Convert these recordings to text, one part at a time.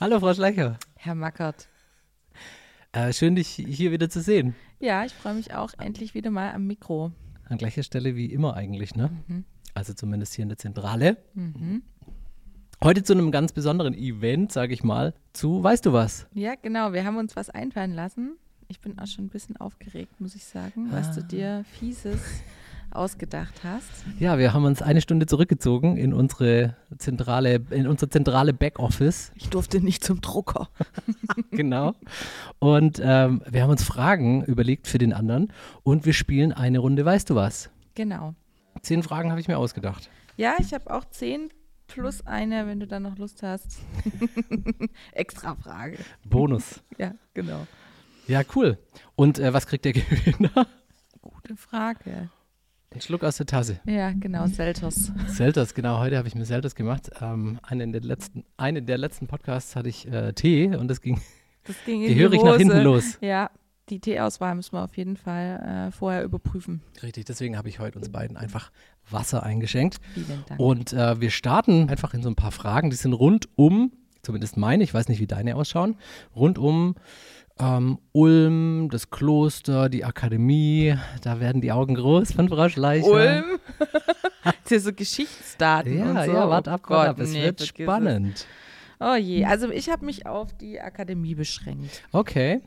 Hallo, Frau Schleicher. Herr Mackert. Äh, schön, dich hier wieder zu sehen. Ja, ich freue mich auch endlich wieder mal am Mikro. An gleicher Stelle wie immer eigentlich, ne? Mhm. Also zumindest hier in der Zentrale. Mhm. Heute zu einem ganz besonderen Event, sage ich mal, zu Weißt du was? Ja, genau. Wir haben uns was einfallen lassen. Ich bin auch schon ein bisschen aufgeregt, muss ich sagen, ah. was du dir fieses ausgedacht hast. Ja, wir haben uns eine Stunde zurückgezogen in unsere zentrale, in unser zentrale Backoffice. Ich durfte nicht zum Drucker. genau. Und ähm, wir haben uns Fragen überlegt für den anderen und wir spielen eine Runde, weißt du was? Genau. Zehn Fragen habe ich mir ausgedacht. Ja, ich habe auch zehn plus eine, wenn du dann noch Lust hast. Extra Frage. Bonus. ja, genau. Ja, cool. Und äh, was kriegt der Gewinner? Gute Frage. Ein Schluck aus der Tasse. Ja, genau, Selters. Selters, genau. Heute habe ich mir Selters gemacht. Ähm, eine, der letzten, eine der letzten Podcasts hatte ich äh, Tee und das ging, das ging gehörig nach hinten los. Ja, die Teeauswahl müssen wir auf jeden Fall äh, vorher überprüfen. Richtig, deswegen habe ich heute uns beiden einfach Wasser eingeschenkt. Vielen Dank. Und äh, wir starten einfach in so ein paar Fragen, die sind rund um, zumindest meine, ich weiß nicht, wie deine ausschauen, rund um ähm, Ulm, das Kloster, die Akademie, da werden die Augen groß von Frau Schleicher. Ulm? das ist so Geschichtsdaten ja, und so. Ja, warte ab, oh warte ab, es nee, wird spannend. Es. Oh je, also ich habe mich auf die Akademie beschränkt. Okay.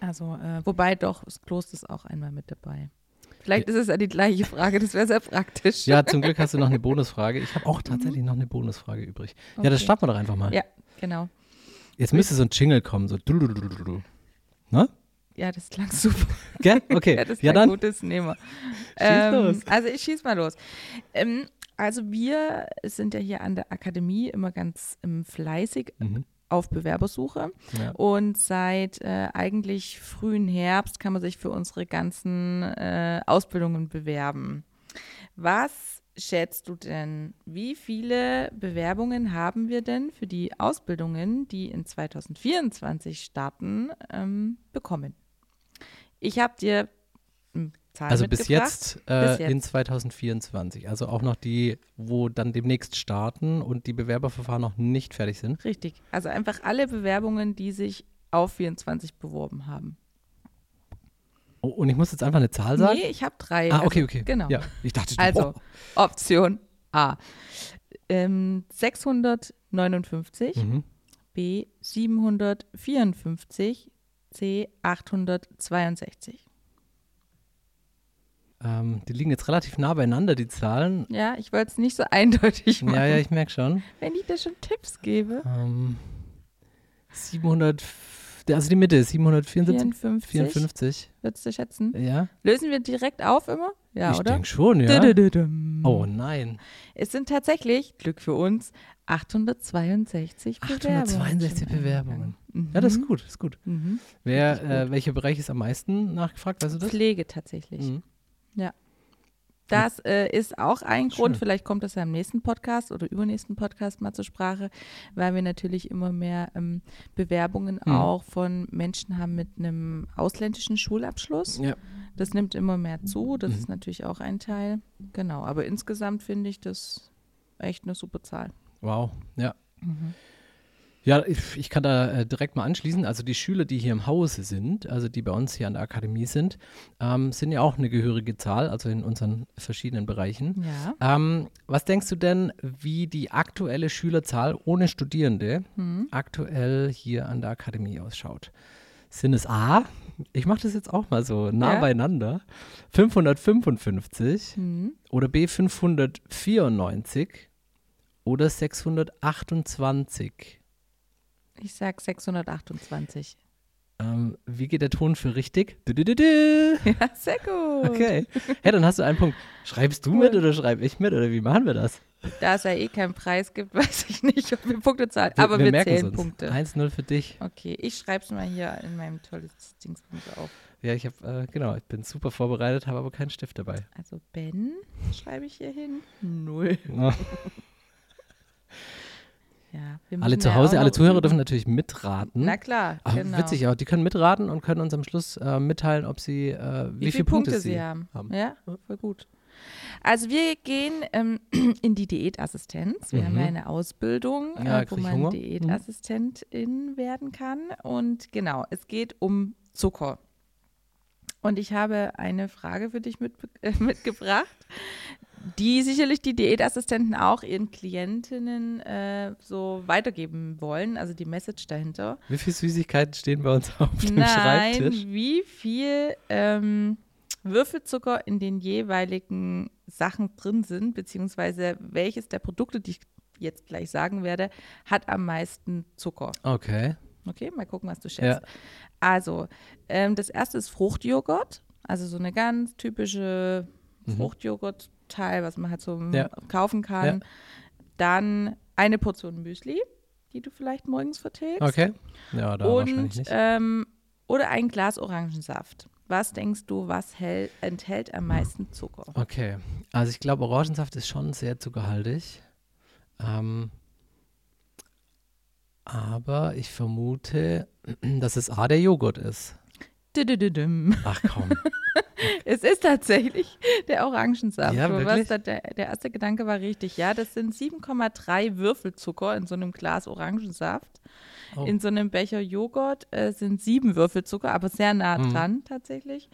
Also, äh, wobei doch, das Kloster ist auch einmal mit dabei. Vielleicht ist es ja die gleiche Frage, das wäre sehr praktisch. Ja, zum Glück hast du noch eine Bonusfrage. Ich habe auch tatsächlich mhm. noch eine Bonusfrage übrig. Okay. Ja, das starten wir doch einfach mal. Ja, genau. Jetzt müsste so ein Jingle kommen, so. Ne? Ja, das klang super. Gell? Okay. ja, das ja, dann. gutes Nehmer. Ähm. Also ich schieß mal los. Ähm, also wir sind ja hier an der Akademie immer ganz ähm, fleißig mhm. auf Bewerbersuche. Ja. Und seit äh, eigentlich frühen Herbst kann man sich für unsere ganzen äh, Ausbildungen bewerben. Was schätzt du denn, wie viele Bewerbungen haben wir denn für die Ausbildungen, die in 2024 starten, ähm, bekommen? Ich habe dir Zahl Also bis jetzt, äh, bis jetzt, in 2024. Also auch noch die, wo dann demnächst starten und die Bewerberverfahren noch nicht fertig sind. Richtig. Also einfach alle Bewerbungen, die sich auf 24 beworben haben. Oh, und ich muss jetzt einfach eine Zahl sagen? Nee, ich habe drei. Ah, okay, okay. Genau. Ja, ich dachte, also oh. Option A. Ähm, 659, mhm. B 754, C 862. Ähm, die liegen jetzt relativ nah beieinander, die Zahlen. Ja, ich wollte es nicht so eindeutig machen. Ja, ja, ich merke schon. Wenn ich dir schon Tipps gebe. Ähm, 754 also die Mitte ist 754. 54. 54. Würdest du schätzen? Ja. Lösen wir direkt auf immer? Ja, ich oder? Ich denke schon, ja. Oh nein. Es sind tatsächlich, Glück für uns, 862 Bewerbungen. 862 Bewerbungen. Mhm. Ja, das ist gut, ist gut. Mhm. Wer, äh, welcher Bereich ist am meisten nachgefragt, weißt du das? Pflege tatsächlich. Mhm. Ja. Das äh, ist auch ein Grund, vielleicht kommt das ja im nächsten Podcast oder übernächsten Podcast mal zur Sprache, weil wir natürlich immer mehr ähm, Bewerbungen mhm. auch von Menschen haben mit einem ausländischen Schulabschluss. Ja. Das nimmt immer mehr zu, das mhm. ist natürlich auch ein Teil. Genau, aber insgesamt finde ich das echt eine super Zahl. Wow, ja. Mhm. Ja, ich, ich kann da äh, direkt mal anschließen. Also die Schüler, die hier im Hause sind, also die bei uns hier an der Akademie sind, ähm, sind ja auch eine gehörige Zahl, also in unseren verschiedenen Bereichen. Ja. Ähm, was denkst du denn, wie die aktuelle Schülerzahl ohne Studierende mhm. aktuell hier an der Akademie ausschaut? Sind es A, ich mache das jetzt auch mal so nah ja. beieinander, 555 mhm. oder B 594 oder 628? Ich sag 628. Ähm, wie geht der Ton für richtig? Du, du, du, ja, sehr gut. Okay. Hey, dann hast du einen Punkt. Schreibst du cool. mit oder schreibe ich mit oder wie machen wir das? Da es ja eh keinen Preis gibt, weiß ich nicht, ob wir Punkte zahlen. Wir, Aber wir, wir zählen uns. Punkte. 1-0 für dich. Okay, ich schreibe es mal hier in meinem tolles Dingspunkt auf. Ja, ich habe, äh, genau, ich bin super vorbereitet, habe aber keinen Stift dabei. Also Ben schreibe ich hier hin. Null. Oh. Ja, alle zu Hause, alle Zuhörer üben. dürfen natürlich mitraten. Na klar, Ach, genau. Witzig auch, die können mitraten und können uns am Schluss äh, mitteilen, ob sie, äh, wie, wie viele Punkte, Punkte, sie haben. haben. Ja, voll gut. Also wir gehen ähm, in die Diätassistenz. Wir mhm. haben ja eine Ausbildung, ja, äh, wo man Hunger. Diätassistentin mhm. werden kann. Und genau, es geht um Zucker. Und ich habe eine Frage für dich mit, äh, mitgebracht, die sicherlich die Diätassistenten auch ihren Klientinnen äh, so weitergeben wollen, also die Message dahinter. Wie viele Süßigkeiten stehen bei uns auf dem Nein, Schreibtisch? Wie viel ähm, Würfelzucker in den jeweiligen Sachen drin sind, beziehungsweise welches der Produkte, die ich jetzt gleich sagen werde, hat am meisten Zucker. Okay. Okay, mal gucken, was du schätzt. Ja. Also, ähm, das erste ist Fruchtjoghurt, also so eine ganz typische mhm. Fruchtjoghurt-Teil, was man halt so ja. kaufen kann. Ja. Dann eine Portion Müsli, die du vielleicht morgens vertilgst. Okay. Ja, da Und, wahrscheinlich nicht. Ähm, oder ein Glas Orangensaft. Was denkst du, was hält, enthält am meisten Zucker? Okay, also ich glaube, Orangensaft ist schon sehr zuckerhaltig. Ähm, aber ich vermute, dass es A der Joghurt ist. Ach komm. es ist tatsächlich der Orangensaft. Ja, wirklich? Der, der, erste Gedanke war richtig. Ja, das sind 7,3 Würfelzucker in so einem Glas Orangensaft. Oh. In so einem Becher Joghurt äh, sind sieben Würfelzucker, aber sehr nah mhm. dran tatsächlich.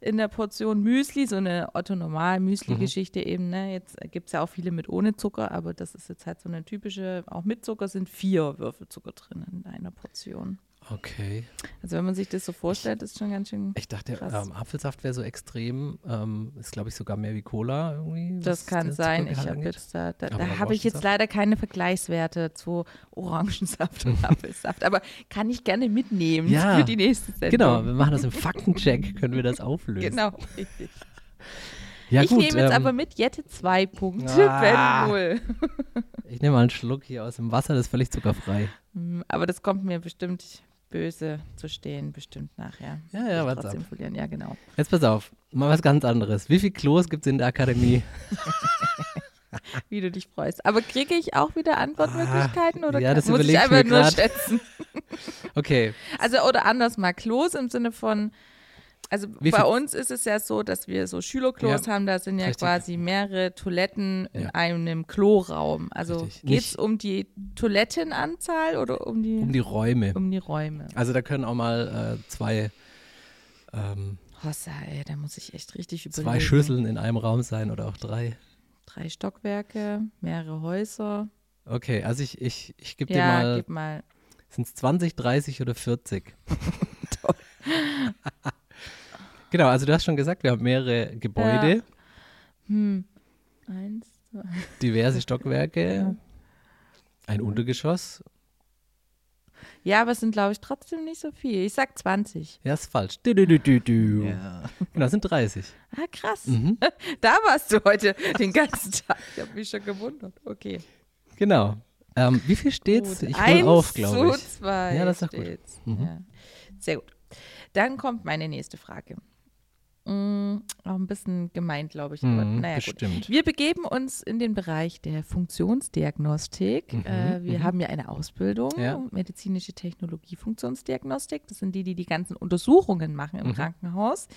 In der Portion Müsli, so eine Otto-Normal-Müsli-Geschichte mhm. eben. Ne? Jetzt gibt es ja auch viele mit ohne Zucker, aber das ist jetzt halt so eine typische, auch mit Zucker sind vier Würfelzucker drin in einer Portion. Okay. Also wenn man sich das so vorstellt, ist schon ganz schön. Ich dachte, ähm, Apfelsaft wäre so extrem, ähm, ist glaube ich sogar mehr wie Cola irgendwie. Das kann sein. Ich habe jetzt da, da, da habe ich jetzt leider keine Vergleichswerte zu Orangensaft und Apfelsaft, aber kann ich gerne mitnehmen ja, für die nächste Sendung. Genau, wir machen das im Faktencheck, können wir das auflösen. Genau, richtig. Ja, ich nehme jetzt ähm, aber mit Jette zwei Punkte, ah, Ben null. ich nehme mal einen Schluck hier aus dem Wasser, das ist völlig zuckerfrei. Aber das kommt mir bestimmt böse zu stehen, bestimmt nachher. Ja, ja, was trotzdem verlieren. Ja, genau. Jetzt pass auf, mal was ganz anderes. Wie viele Klos gibt es in der Akademie? Wie du dich freust. Aber kriege ich auch wieder Antwortmöglichkeiten oder ja, das muss ich einfach nur schätzen? okay. Also oder anders mal Klos im Sinne von also Wie bei uns ist es ja so, dass wir so Schülerklos ja. haben, da sind ja Richtig. quasi mehrere Toiletten in ja. einem Kloraum. Also geht es um die Toilettenanzahl oder um die Um die Räume. Um die Räume. Also da können auch mal äh, zwei ähm, Hossa, ey, da muss ich echt richtig überlegen. Zwei Schüsseln in einem Raum sein oder auch drei. Drei Stockwerke, mehrere Häuser. Okay, also ich, ich, ich gebe ja, dir mal. Gib mal. Sind es 20, 30 oder 40? Toll. Genau, also du hast schon gesagt, wir haben mehrere Gebäude. Ja. Hm. Eins, zwei. Diverse Stockwerke. Ja. Ein Untergeschoss. Ja, aber es sind, glaube ich, trotzdem nicht so viel. Ich sag 20. Ja, ist falsch. Du, du, du, du. Ja. Genau, sind 30. Ah, krass. Mhm. Da warst du heute den ganzen Tag. Ich habe mich schon gewundert. Okay. Genau. Ähm, wie viel steht's? Gut. Ich hole auf, glaube ich. Zu zwei ja, das ist gut. Mhm. Ja. Sehr gut. Dann kommt meine nächste Frage. Mm, auch ein bisschen gemeint, glaube ich. Aber, mm, naja, bestimmt. Gut. Wir begeben uns in den Bereich der Funktionsdiagnostik. Mhm, äh, wir mhm. haben ja eine Ausbildung, ja. medizinische Technologie, Funktionsdiagnostik. Das sind die, die die ganzen Untersuchungen machen im mhm. Krankenhaus.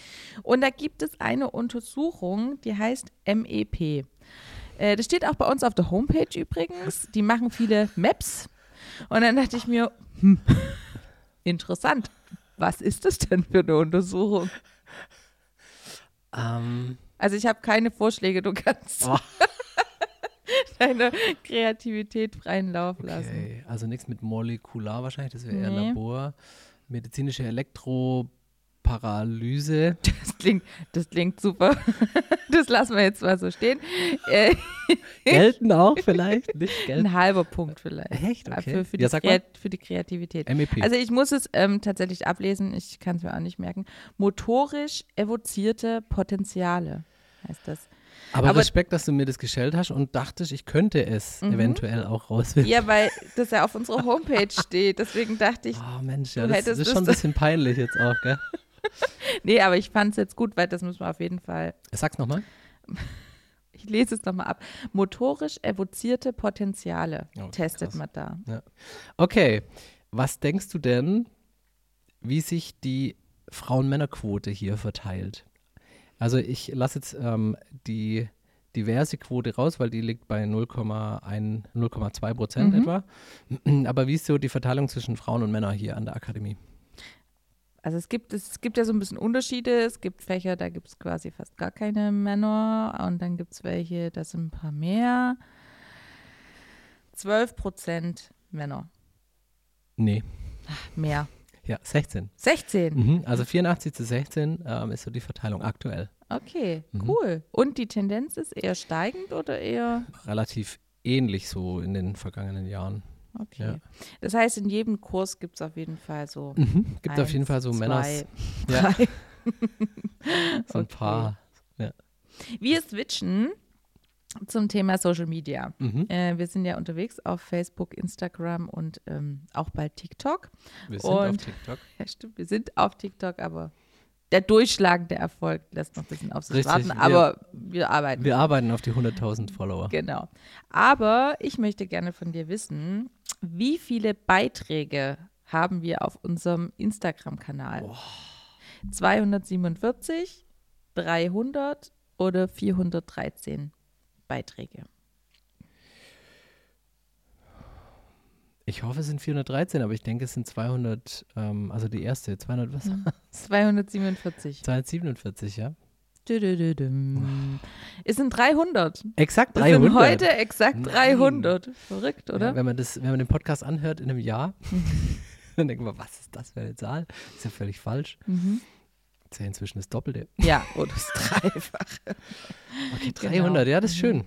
Und da gibt es eine Untersuchung, die heißt MEP. Äh, das steht auch bei uns auf der Homepage übrigens. Die machen viele Maps. Und dann dachte ich mir, hm, interessant. Was ist das denn für eine Untersuchung? Ähm, also ich habe keine Vorschläge, du kannst oh. deine Kreativität freien Lauf okay. lassen. Also nichts mit molekular wahrscheinlich, das wäre nee. eher Labor. Medizinische Elektroparalyse. Das klingt, das klingt super. Das lassen wir jetzt mal so stehen. Äh, Gelten auch vielleicht? Nicht gelten. Ein halber Punkt vielleicht. Echt? Okay. Für, für, die, ja, für die, Kreativität. MEP. Also ich muss es ähm, tatsächlich ablesen, ich kann es mir auch nicht merken. Motorisch evozierte Potenziale heißt das. Aber, Aber, Respekt, dass du mir das gestellt hast und dachtest, ich könnte es mhm. eventuell auch rausfinden. Ja, weil das ja auf unserer Homepage steht. Deswegen dachte ich. Oh Mensch, ja, das, das ist schon ein bisschen peinlich jetzt auch, gell? nee, aber ich fand es jetzt gut, weil das müssen wir auf jeden Fall. Sag's nochmal. Ich lese es nochmal ab. Motorisch evozierte Potenziale oh, testet krass. man da. Ja. Okay, was denkst du denn, wie sich die Frauen-Männer-Quote hier verteilt? Also ich lasse jetzt ähm, die diverse Quote raus, weil die liegt bei 0,2 Prozent mhm. etwa. Aber wie ist so die Verteilung zwischen Frauen und Männern hier an der Akademie? Also es gibt, es gibt ja so ein bisschen Unterschiede. Es gibt Fächer, da gibt es quasi fast gar keine Männer und dann gibt es welche, da sind ein paar mehr. 12 Prozent Männer. Nee. Ach, mehr. Ja, 16. 16? Mhm, also 84 zu 16 ähm, ist so die Verteilung aktuell. Okay, mhm. cool. Und die Tendenz ist eher steigend oder eher? Relativ ähnlich so in den vergangenen Jahren. Okay. Ja. Das heißt, in jedem Kurs gibt es auf jeden Fall so. Mhm. Gibt auf jeden Fall so Männer. Ja. so ein okay. paar. Ja. Wir switchen zum Thema Social Media. Mhm. Äh, wir sind ja unterwegs auf Facebook, Instagram und ähm, auch bald TikTok. Wir sind und, auf TikTok. Ja, stimmt, wir sind auf TikTok, aber der durchschlagende Erfolg lässt noch ein bisschen auf sich Richtig, warten, aber wir, wir, arbeiten. Wir arbeiten auf die 100.000 Follower. Genau. Aber ich möchte gerne von dir wissen, wie viele Beiträge haben wir auf unserem Instagram-Kanal? 247, 300 oder 413 Beiträge? Ich hoffe, es sind 413, aber ich denke, es sind 200, ähm, also die erste, 200 was? 247. 247, ja. Es sind 300. Exakt 300. Es sind heute exakt Nein. 300. Verrückt, oder? Ja, wenn, man das, wenn man den Podcast anhört in einem Jahr, dann denkt man, was ist das für eine Zahl? Ist ja völlig falsch. Mhm. ist ja inzwischen das Doppelte. Ja, oder das Dreifache. Okay, 300, genau. ja, das ist schön.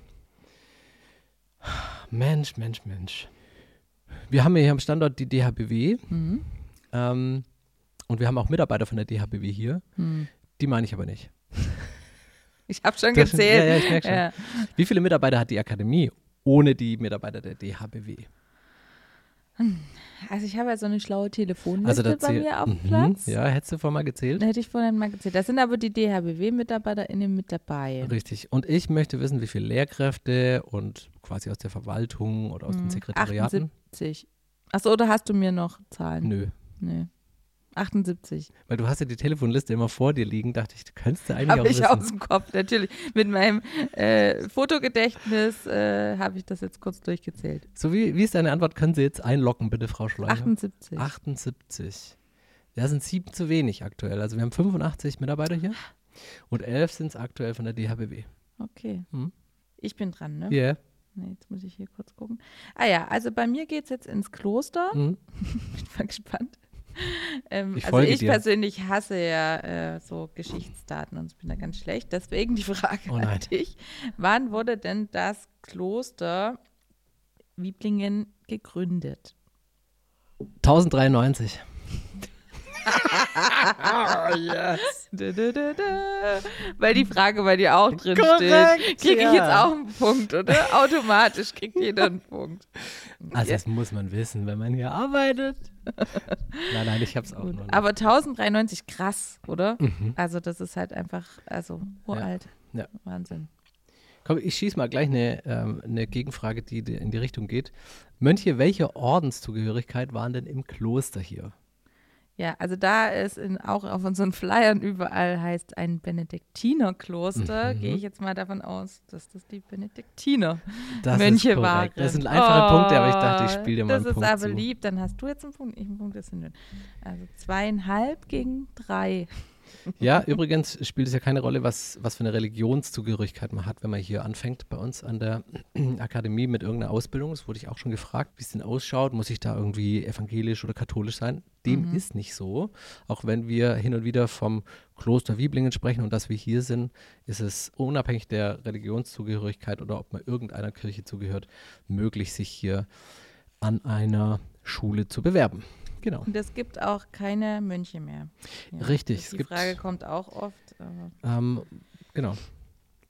Mensch, Mensch, Mensch. Wir haben hier am Standort die DHBW. Mhm. Ähm, und wir haben auch Mitarbeiter von der DHBW hier. Mhm. Die meine ich aber nicht. Ich habe schon das, gezählt. Ja, ja, ich merke schon. Ja. Wie viele Mitarbeiter hat die Akademie ohne die Mitarbeiter der DHBW? Hm. Also ich habe ja so eine schlaue Telefonliste also bei mir auf mhm. Platz. Ja, hättest du vorhin mal gezählt? Hätte ich vorhin mal gezählt. Da sind aber die DHBW-MitarbeiterInnen mit dabei. Richtig. Und ich möchte wissen, wie viele Lehrkräfte und quasi aus der Verwaltung oder aus hm. den Sekretariaten. 78. Achso, oder hast du mir noch Zahlen? Nö. Nö. 78. Weil du hast ja die Telefonliste immer vor dir liegen, dachte ich, du könntest eigentlich hab auch ich aus dem Kopf, natürlich. Mit meinem äh, Fotogedächtnis äh, habe ich das jetzt kurz durchgezählt. So, wie, wie ist deine Antwort? Können Sie jetzt einloggen, bitte, Frau Schleicher? 78. 78. Ja, sind sieben zu wenig aktuell. Also wir haben 85 Mitarbeiter hier und elf sind es aktuell von der DHBW. Okay. Hm? Ich bin dran, ne? Ja. Yeah. Nee, jetzt muss ich hier kurz gucken. Ah ja, also bei mir geht es jetzt ins Kloster. Mhm. bin mal gespannt. ähm, ich also ich dir. persönlich hasse ja äh, so Geschichtsdaten und bin da ganz schlecht. Deswegen die Frage oh an dich. Wann wurde denn das Kloster Wieblingen gegründet? 1093. oh, yes. Da, da, da, Weil die Frage bei dir auch drin Korrekt, steht. Kriege ich jetzt auch einen Punkt, oder? Automatisch kriegt jeder einen Punkt. Also das muss man wissen, wenn man hier arbeitet. nein, nein, ich habe es auch noch nicht. Aber 1093, krass, oder? Mhm. Also das ist halt einfach, also uralt. Ja. ja. Wahnsinn. Komm, ich schieße mal gleich eine, ähm, eine Gegenfrage, die in die Richtung geht. Mönche, welche Ordenszugehörigkeit waren denn im Kloster hier? Ja, also da es in, auch auf unseren Flyern überall heißt ein Benediktinerkloster, mhm. gehe ich jetzt mal davon aus, dass das die Benediktiner das Mönche waren. Das sind einfache oh, Punkte, aber ich dachte, ich spiele dir mal einen Punkt Das ist aber zu. lieb, dann hast du jetzt einen Punkt, ich einen Punkt, das sind also zweieinhalb gegen drei. Ja, übrigens spielt es ja keine Rolle, was, was für eine Religionszugehörigkeit man hat, wenn man hier anfängt bei uns an der Akademie mit irgendeiner Ausbildung. Das wurde ich auch schon gefragt, wie es denn ausschaut. Muss ich da irgendwie evangelisch oder katholisch sein? Dem mhm. ist nicht so. Auch wenn wir hin und wieder vom Kloster Wieblingen sprechen und dass wir hier sind, ist es unabhängig der Religionszugehörigkeit oder ob man irgendeiner Kirche zugehört, möglich, sich hier an einer Schule zu bewerben. Genau. Und es gibt auch keine Mönche mehr. Ja, Richtig. Die Frage kommt auch oft. Ähm, genau.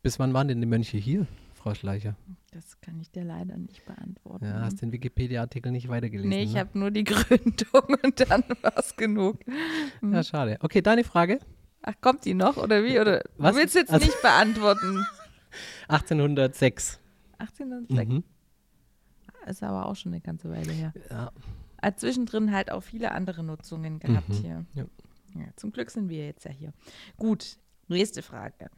Bis wann waren denn die Mönche hier, Frau Schleicher? Das kann ich dir leider nicht beantworten. Ja, hast den Wikipedia-Artikel nicht weitergelesen? Nee, ich ne? habe nur die Gründung und dann war es genug. Hm. Ja, schade. Okay, deine Frage. Ach, kommt die noch oder wie? Oder Was? du willst jetzt also, nicht beantworten? 1806. 1806? Mhm. Ist aber auch schon eine ganze Weile her. Ja hat zwischendrin halt auch viele andere Nutzungen gehabt mhm. hier. Ja. ja. Zum Glück sind wir jetzt ja hier. Gut, Nächste Frage.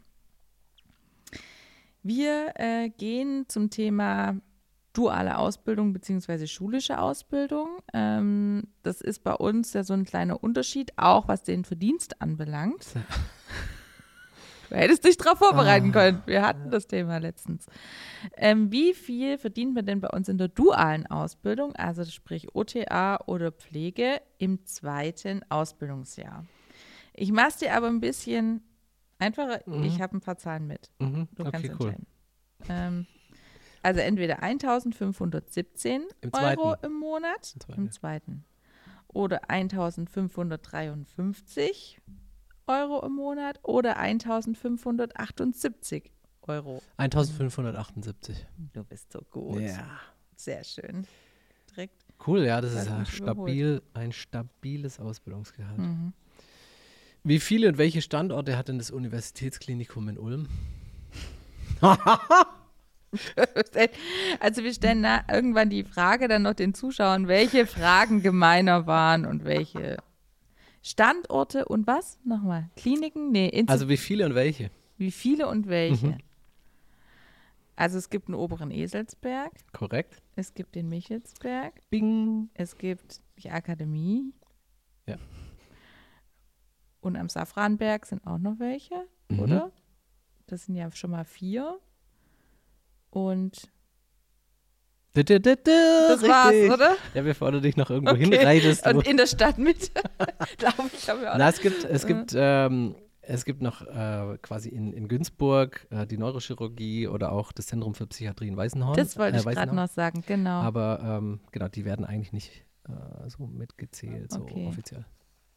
Wir äh, gehen zum Thema duale Ausbildung bzw. schulische Ausbildung. Ähm, das ist bei uns ja so ein kleiner Unterschied, auch was den Verdienst anbelangt. Du hättest dich darauf vorbereiten ah, können. Wir hatten das Thema letztens. Ähm, wie viel verdient man denn bei uns in der dualen Ausbildung, also sprich OTA oder Pflege, im zweiten Ausbildungsjahr? Ich mache es dir aber ein bisschen einfacher. Mhm. Ich habe ein paar Zahlen mit. Mhm. Du okay, kannst entscheiden. Cool. Ähm, also entweder 1517 Im Euro im Monat Im zweiten. im zweiten. Oder 1553 Euro im Monat oder 1578 Euro. 1578. Du bist so gut. Ja. Sehr schön. Direkt. Cool, ja, das ist ja stabil, ein stabiles Ausbildungsgehalt. Mhm. Wie viele und welche Standorte hat denn das Universitätsklinikum in Ulm? also wir stellen irgendwann die Frage dann noch den Zuschauern, welche Fragen gemeiner waren und welche Standorte und was? Nochmal. Kliniken? Nee. Inzi also wie viele und welche? Wie viele und welche? Mhm. Also es gibt einen oberen Eselsberg. Korrekt. Es gibt den Michelsberg. Bing. Es gibt die Akademie. Ja. Und am Safranberg sind auch noch welche, mhm. oder? Das sind ja schon mal vier. Und das Richtig. war's, oder? Ja, bevor du dich noch irgendwo okay. hinreitest. Und in der Stadt mit. Glaube ich, habe ich auch Na, es gibt, es gibt, ähm, es gibt noch äh, quasi in, in Günzburg äh, die Neurochirurgie oder auch das Zentrum für Psychiatrie in Weißenhorn. Das wollte äh, ich gerade noch sagen, genau. Aber ähm, genau, die werden eigentlich nicht äh, so mitgezählt, okay. so offiziell.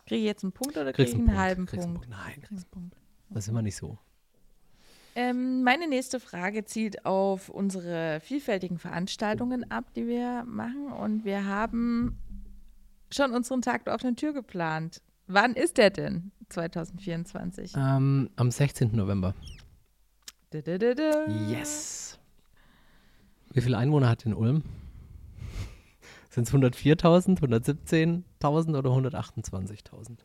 Kriege ich jetzt einen Punkt oder kriege ich einen, einen halben Punkt? Punkt? Nein, kriegst einen Punkt. Das ist immer nicht so. Ähm, meine nächste Frage zielt auf unsere vielfältigen Veranstaltungen ab, die wir machen. Und wir haben schon unseren Tag der offenen Tür geplant. Wann ist der denn 2024? Ähm, am 16. November. Da, da, da, yes. Wie viele Einwohner hat in Ulm? Sind es 104.000, 117.000 oder 128.000?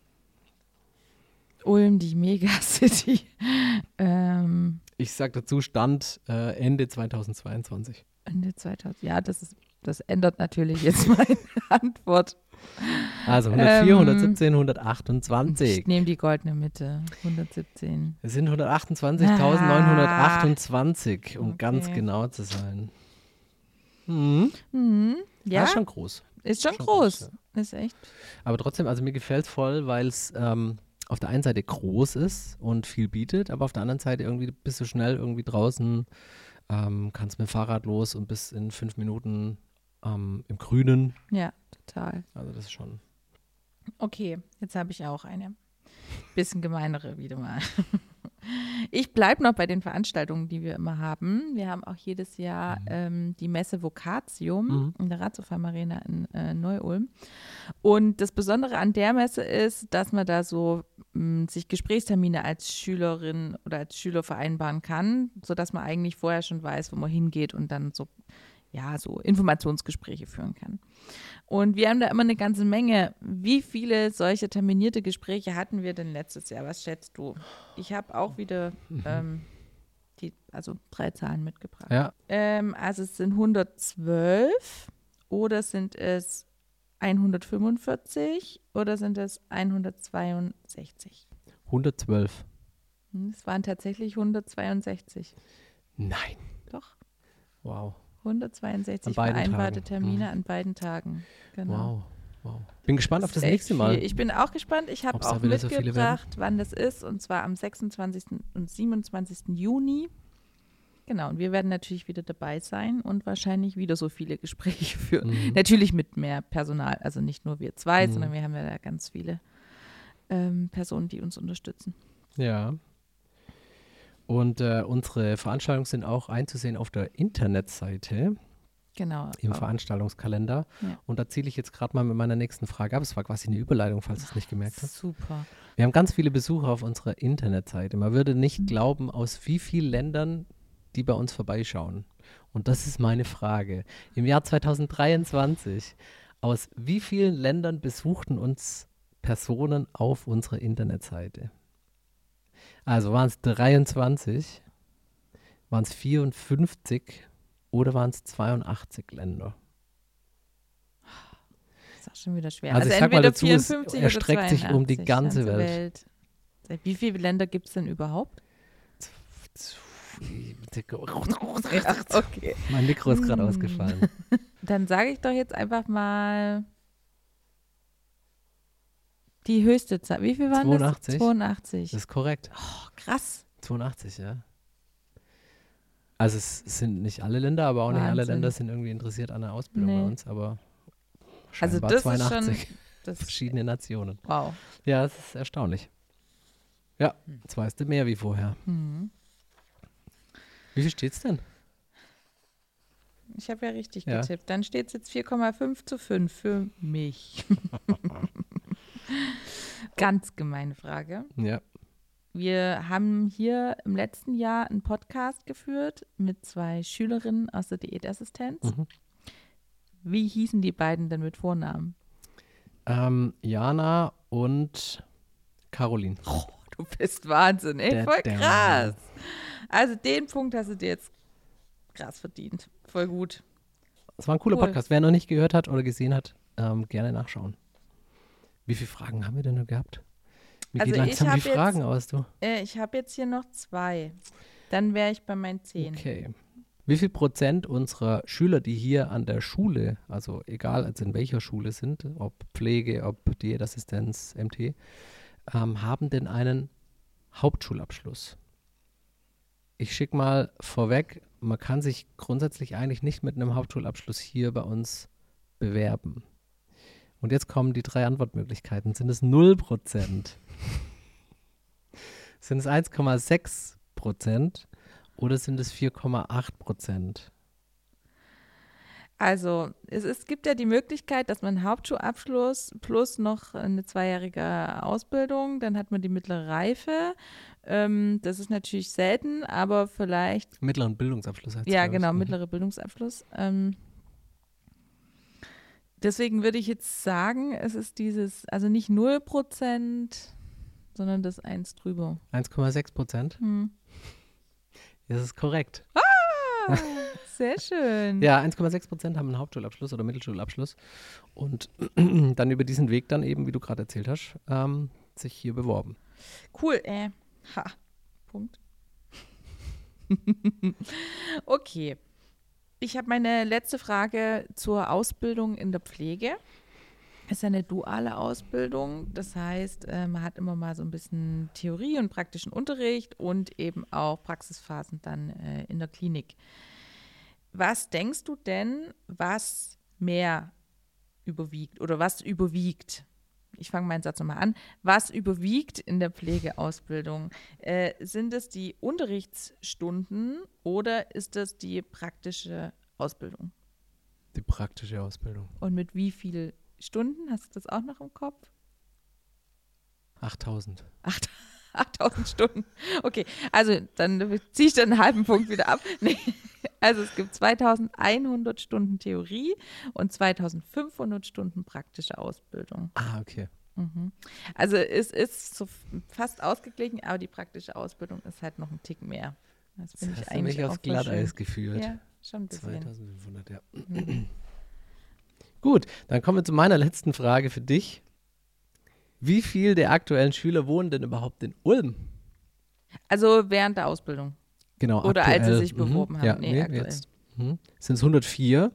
Ulm, die Megacity. ähm, ich sag dazu Stand äh, Ende 2022. Ende 2000, ja, das, ist, das ändert natürlich jetzt meine Antwort. Also 104, ähm, 117, 128. Ich nehme die goldene Mitte, 117. Es sind 128.928, um okay. ganz genau zu sein. Mhm. Mhm. Ja. Das ist schon groß. Ist schon, schon groß. groß ja. Ist echt. Aber trotzdem, also mir gefällt es voll, weil es ähm, auf der einen Seite groß ist und viel bietet, aber auf der anderen Seite irgendwie bist du schnell irgendwie draußen, ähm, kannst mit dem Fahrrad los und bist in fünf Minuten ähm, im Grünen. Ja, total. Also das ist schon. Okay, jetzt habe ich auch eine. Bisschen gemeinere wieder mal. Ich bleibe noch bei den Veranstaltungen, die wir immer haben. Wir haben auch jedes Jahr mhm. ähm, die Messe Vocatium mhm. in der Ratsofam Arena in äh, Neu-Ulm. Und das Besondere an der Messe ist, dass man da so mh, mm, sich Gesprächstermine als Schülerin oder als Schüler vereinbaren kann, sodass man eigentlich vorher schon weiß, wo man hingeht und dann so ja, so Informationsgespräche führen kann. Und wir haben da immer eine ganze Menge. Wie viele solche terminierte Gespräche hatten wir denn letztes Jahr? Was schätzt du? Ich habe auch wieder mhm. ähm, die, also drei Zahlen mitgebracht. Ja. Ähm, also es sind 112 oder sind es 145 oder sind es 162? 112. Hm, es waren tatsächlich 162. Nein. Doch. Wow. 162 vereinbarte Tagen. Termine mhm. an beiden Tagen. Genau. Wow. wow. Bin gespannt das auf das nächste Mal. Viel. Ich bin auch gespannt. Ich habe auch mitgebracht, so wann das ist, und zwar am 26. und 27. Juni. Genau, und wir werden natürlich wieder dabei sein und wahrscheinlich wieder so viele Gespräche führen. Mhm. Natürlich mit mehr Personal, also nicht nur wir zwei, mhm. sondern wir haben ja da ganz viele ähm, Personen, die uns unterstützen. Ja, und äh, unsere Veranstaltungen sind auch einzusehen auf der Internetseite. Genau. Im auch. Veranstaltungskalender. Ja. Und da ziele ich jetzt gerade mal mit meiner nächsten Frage ab. Es war quasi eine Überleitung, falls du es nicht gemerkt hast. Super. Wir haben ganz viele Besucher auf unserer Internetseite. Man würde nicht mhm. glauben, aus wie vielen Ländern die bei uns vorbeischauen. Und das ist meine Frage. Im Jahr 2023, aus wie vielen Ländern besuchten uns Personen auf unserer Internetseite? Also waren es 23, waren es 54 oder waren es 82 Länder? Das ist auch schon wieder schwer. Also, also ich sag mal dazu, es erstreckt sich um die ganze, ganze Welt. Welt. Wie viele Länder gibt es denn überhaupt? okay. Mein Mikro ist gerade hm. ausgefallen. Dann sage ich doch jetzt einfach mal die höchste Zahl. Wie viel waren 82. das? 82. Das ist korrekt. Oh, krass. 82, ja. Also es sind nicht alle Länder, aber auch Wahnsinn. nicht alle Länder sind irgendwie interessiert an der Ausbildung nee. bei uns, aber also das 82 ist schon, das verschiedene Nationen. Wow. Ja, das ist erstaunlich. Ja, jetzt weißt du mehr wie vorher. Mhm. Wie viel steht's denn? Ich habe ja richtig ja. getippt. Dann steht es jetzt 4,5 zu 5 für mich. Ganz gemeine Frage. Ja. Wir haben hier im letzten Jahr einen Podcast geführt mit zwei Schülerinnen aus der Diätassistenz. Mhm. Wie hießen die beiden denn mit Vornamen? Ähm, Jana und Caroline. Oh, du bist Wahnsinn, ey, voll krass. Also den Punkt hast du dir jetzt krass verdient. Voll gut. Das war ein cooler cool. Podcast. Wer noch nicht gehört hat oder gesehen hat, ähm, gerne nachschauen. Wie viele Fragen haben wir denn nur gehabt? Wie also geht langsam die Fragen jetzt, aus, du? Äh, ich habe jetzt hier noch zwei. Dann wäre ich bei meinen zehn. Okay. Wie viel Prozent unserer Schüler, die hier an der Schule, also egal als in welcher Schule sind, ob Pflege, ob Diätassistenz, MT, ähm, haben denn einen Hauptschulabschluss? Ich schicke mal vorweg, man kann sich grundsätzlich eigentlich nicht mit einem Hauptschulabschluss hier bei uns bewerben. Und jetzt kommen die drei Antwortmöglichkeiten. Sind es 0%? sind es 1,6% oder sind es 4,8%? Also, es, es gibt ja die Möglichkeit, dass man Hauptschulabschluss plus noch eine zweijährige Ausbildung, dann hat man die mittlere Reife. Ähm, das ist natürlich selten, aber vielleicht. Mittleren Bildungsabschluss heißt Ja, genau, mittlere Bildungsabschluss. Ähm, deswegen würde ich jetzt sagen, es ist dieses, also nicht 0 Prozent, sondern das 1 drüber. 1,6 Prozent? Hm. Das ist korrekt. Ah, sehr schön. ja, 1,6 Prozent haben einen Hauptschulabschluss oder Mittelschulabschluss und dann über diesen Weg dann eben, wie du gerade erzählt hast, ähm, sich hier beworben. Cool, äh. Ha. Punkt. okay. Ich habe meine letzte Frage zur Ausbildung in der Pflege. Es ist eine duale Ausbildung. Das heißt, äh, man hat immer mal so ein bisschen Theorie und praktischen Unterricht und eben auch Praxisphasen dann äh, in der Klinik. Was denkst du denn, was mehr überwiegt oder was überwiegt? Ich fange meinen Satz nochmal an. Was überwiegt in der Pflegeausbildung? Äh, sind es die Unterrichtsstunden oder ist es die praktische Ausbildung? Die praktische Ausbildung. Und mit wie viel Stunden? Hast du das auch noch im Kopf? 8000. 8000 Stunden. Okay, also dann ziehe ich dann einen halben Punkt wieder ab. Nee. Also es gibt 2100 Stunden Theorie und 2500 Stunden praktische Ausbildung. Ah, okay. Mhm. Also es ist so fast ausgeglichen, aber die praktische Ausbildung ist halt noch ein Tick mehr. Das finde ich eigentlich mich aufs Glatteis geführt. Ja, schon ein bisschen. 2500, ja. Mhm. Gut, dann kommen wir zu meiner letzten Frage für dich. Wie viele der aktuellen Schüler wohnen denn überhaupt in Ulm? Also während der Ausbildung. Genau. Oder aktuell. als sie sich beworben mhm. haben. Ja, nee, nee aktuell. Jetzt. Mhm. Sind es 104?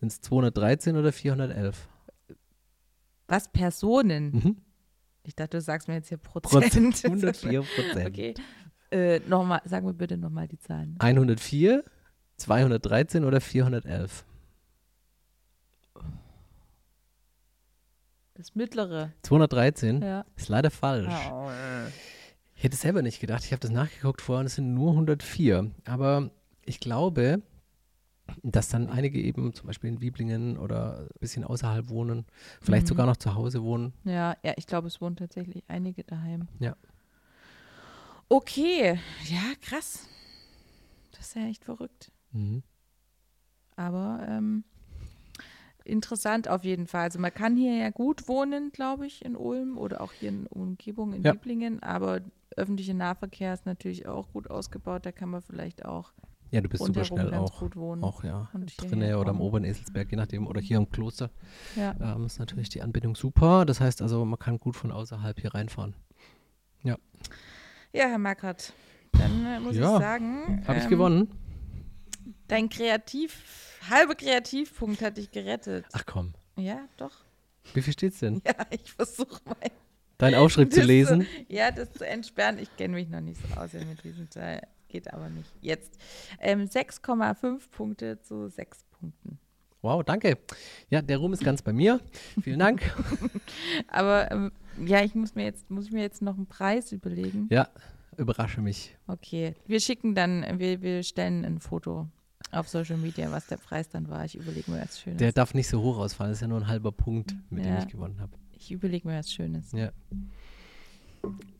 Sind es 213 oder 411? Was, Personen? Mhm. Ich dachte, du sagst mir jetzt hier Prozent. Prozent 104 Prozent. okay. Äh, nochmal, sagen wir bitte nochmal die Zahlen. 104, 213 oder 411? Das mittlere. 213? Ja. Ist leider falsch. Oh. Ich hätte es selber nicht gedacht. Ich habe das nachgeguckt vorher und es sind nur 104. Aber ich glaube, dass dann einige eben zum Beispiel in Wieblingen oder ein bisschen außerhalb wohnen, vielleicht mhm. sogar noch zu Hause wohnen. Ja, ja, ich glaube, es wohnen tatsächlich einige daheim. Ja. Okay, ja, krass. Das ist ja echt verrückt. Mhm. Aber ähm, interessant auf jeden Fall. Also man kann hier ja gut wohnen, glaube ich, in Ulm oder auch hier in Umgebung in ja. Lieblingen, aber öffentlicher Nahverkehr ist natürlich auch gut ausgebaut. Da kann man vielleicht auch ja, du bist super schnell auch, auch ja, drinnen oder am oberen Eselsberg, je nachdem, oder hier im Kloster. Ja. Ähm, ist natürlich die Anbindung super. Das heißt also, man kann gut von außerhalb hier reinfahren. Ja. Ja, Herr Markert, dann äh, muss ja. ich sagen. Habe ich ähm, gewonnen? Dein Kreativ, halbe Kreativpunkt hat dich gerettet. Ach komm. Ja, doch. Wie viel steht's denn? Ja, ich versuche mal. Deinen Aufschrift zu lesen? Zu, ja, das zu entsperren. Ich kenne mich noch nicht so aus mit diesem Teil. Geht aber nicht. Jetzt. Ähm, 6,5 Punkte zu 6 Punkten. Wow, danke. Ja, der Ruhm ist ganz bei mir. Vielen Dank. aber ähm, ja, ich muss mir jetzt, muss ich mir jetzt noch einen Preis überlegen. Ja, überrasche mich. Okay. Wir schicken dann, wir, wir stellen ein Foto auf Social Media, was der Preis dann war. Ich überlege mir was Schönes. Der darf nicht so hoch ausfallen. Das ist ja nur ein halber Punkt, mit ja. dem ich gewonnen habe. Ich überlege mir was Schönes. Ja.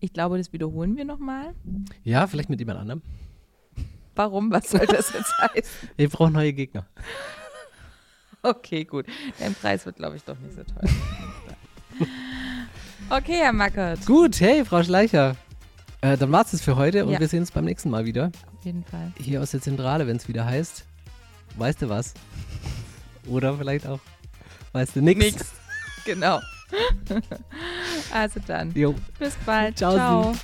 Ich glaube, das wiederholen wir nochmal. Ja, vielleicht mit jemand anderem. Warum? Was soll das jetzt heißen? Ich brauche neue Gegner. Okay, gut. Dein Preis wird, glaube ich, doch nicht so toll. okay, Herr Mackert. Gut, hey, Frau Schleicher. Äh, dann war es das für heute und ja. wir sehen uns beim nächsten Mal wieder. Jeden Fall. Hier aus der Zentrale, wenn es wieder heißt. Weißt du was? Oder vielleicht auch, weißt du nix. Nix. Genau. also dann. Jo. Bis bald. Ciao. Ciao.